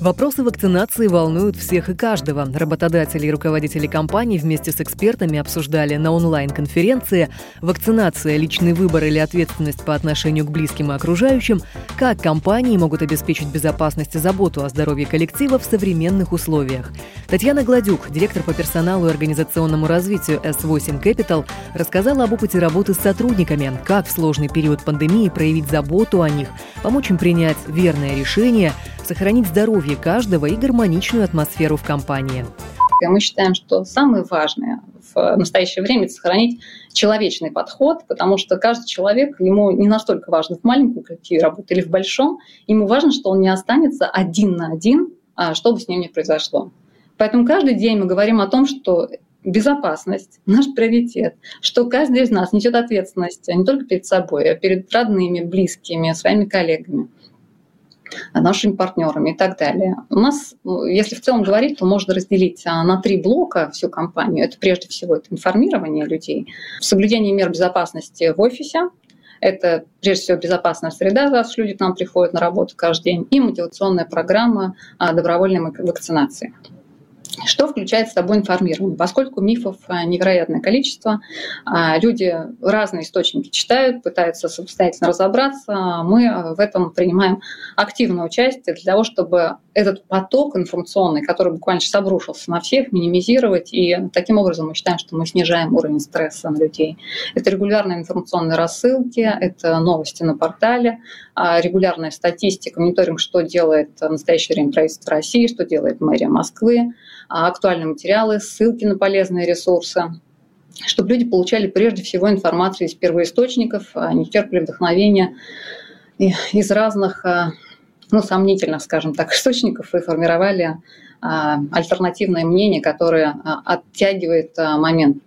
Вопросы вакцинации волнуют всех и каждого. Работодатели и руководители компаний вместе с экспертами обсуждали на онлайн-конференции вакцинация, личный выбор или ответственность по отношению к близким и окружающим, как компании могут обеспечить безопасность и заботу о здоровье коллектива в современных условиях. Татьяна Гладюк, директор по персоналу и организационному развитию S8 Capital, рассказала об опыте работы с сотрудниками, как в сложный период пандемии проявить заботу о них, помочь им принять верное решение, сохранить здоровье каждого и гармоничную атмосферу в компании. Мы считаем, что самое важное в настоящее время – это сохранить человечный подход, потому что каждый человек, ему не настолько важно в маленьком коллективе работать или в большом, ему важно, что он не останется один на один, а что бы с ним ни произошло. Поэтому каждый день мы говорим о том, что безопасность – наш приоритет, что каждый из нас несет ответственность не только перед собой, а перед родными, близкими, своими коллегами – нашими партнерами и так далее. У нас, ну, если в целом говорить, то можно разделить а, на три блока всю компанию. Это прежде всего это информирование людей, соблюдение мер безопасности в офисе, это, прежде всего, безопасная среда, раз люди к нам приходят на работу каждый день, и мотивационная программа а, добровольной вакцинации. Что включает с собой информирование? Поскольку мифов э, невероятное количество, а, люди разные источники читают, пытаются самостоятельно разобраться, мы э, в этом принимаем активное участие для того, чтобы этот поток информационный, который буквально сейчас обрушился на всех, минимизировать. И таким образом мы считаем, что мы снижаем уровень стресса на людей. Это регулярные информационные рассылки, это новости на портале, а, регулярная статистика, мониторинг, что делает в настоящее время правительство России, что делает мэрия Москвы, актуальные материалы, ссылки на полезные ресурсы чтобы люди получали прежде всего информацию из первоисточников, а не черпали вдохновения из разных, а, ну, сомнительных, скажем так, источников и формировали альтернативное мнение, которое оттягивает момент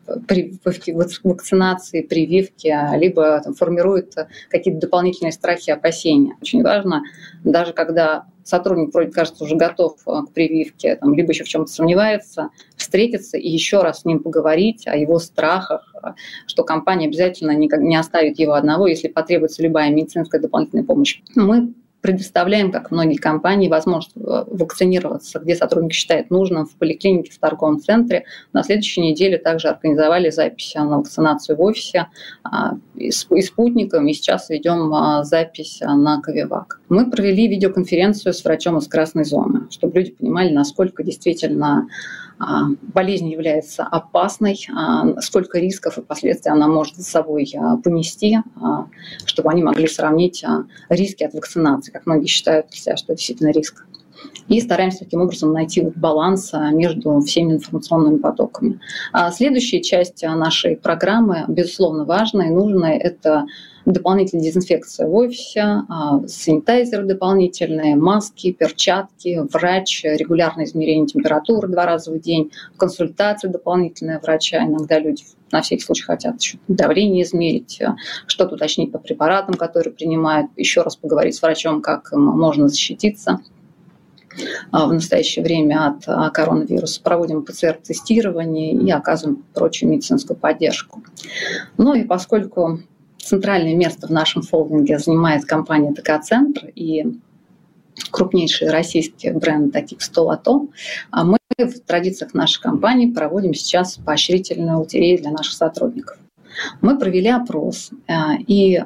вакцинации, прививки, либо там, формирует какие-то дополнительные страхи, опасения. Очень важно, даже когда сотрудник вроде кажется уже готов э, к прививке, там, либо еще в чем-то сомневается, встретиться и еще раз с ним поговорить о его страхах, э, что компания обязательно не оставит его одного, если потребуется любая медицинская дополнительная помощь. Мы предоставляем, как многие компании, возможность э, вакцинироваться, где сотрудник считает нужным, в поликлинике, в торговом центре. На следующей неделе также организовали запись на вакцинацию в офисе а, и спутником, и сейчас ведем а, запись на Ковивак. Мы провели видеоконференцию с врачом из красной зоны, чтобы люди понимали, насколько действительно а, болезнь является опасной, сколько рисков и последствий она может за собой понести, чтобы они могли сравнить риски от вакцинации, как многие считают, что это действительно риск. И стараемся таким образом найти баланс между всеми информационными потоками. Следующая часть нашей программы, безусловно, важная и нужная, это дополнительная дезинфекция в офисе, а, санитайзеры дополнительные, маски, перчатки, врач, регулярное измерение температуры два раза в день, консультация дополнительная врача. Иногда люди на всякий случай хотят еще давление измерить, а, что-то уточнить по препаратам, которые принимают, еще раз поговорить с врачом, как можно защититься а, в настоящее время от коронавируса. Проводим ПЦР-тестирование и оказываем прочую медицинскую поддержку. Ну и поскольку центральное место в нашем фолдинге занимает компания ТК-центр и крупнейшие российские бренды, 100 лото. А мы в традициях нашей компании проводим сейчас поощрительную лотерею для наших сотрудников. Мы провели опрос э, и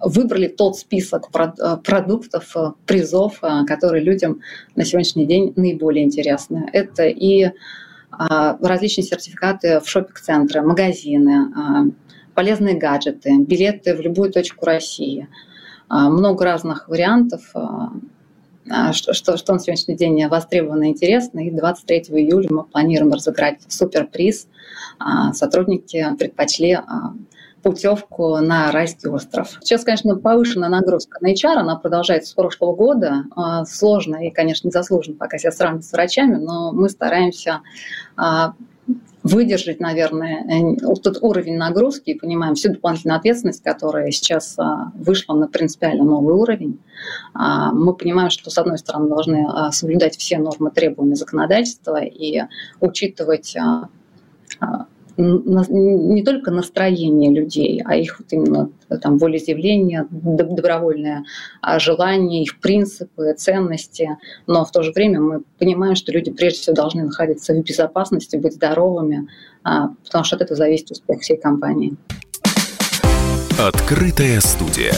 выбрали тот список э, продуктов, э, призов, которые людям на сегодняшний день наиболее интересны. Это и различные сертификаты в шопинг-центры, магазины, полезные гаджеты, билеты в любую точку России. А, много разных вариантов, а, а, что, что, что на сегодняшний день востребовано и интересно. И 23 июля мы планируем разыграть суперприз. Сотрудники предпочли путевку на райский остров. Сейчас, конечно, повышенная нагрузка на HR, она продолжается с прошлого года. Сложно и, конечно, незаслуженно пока себя сравнивать с врачами, но мы стараемся выдержать, наверное, тот уровень нагрузки и понимаем всю дополнительную ответственность, которая сейчас вышла на принципиально новый уровень. Мы понимаем, что, с одной стороны, должны соблюдать все нормы требования законодательства и учитывать не только настроение людей, а их вот именно там, волеизъявление, добровольное а желание, их принципы, ценности. Но в то же время мы понимаем, что люди прежде всего должны находиться в безопасности, быть здоровыми, а, потому что от этого зависит успех всей компании. Открытая студия.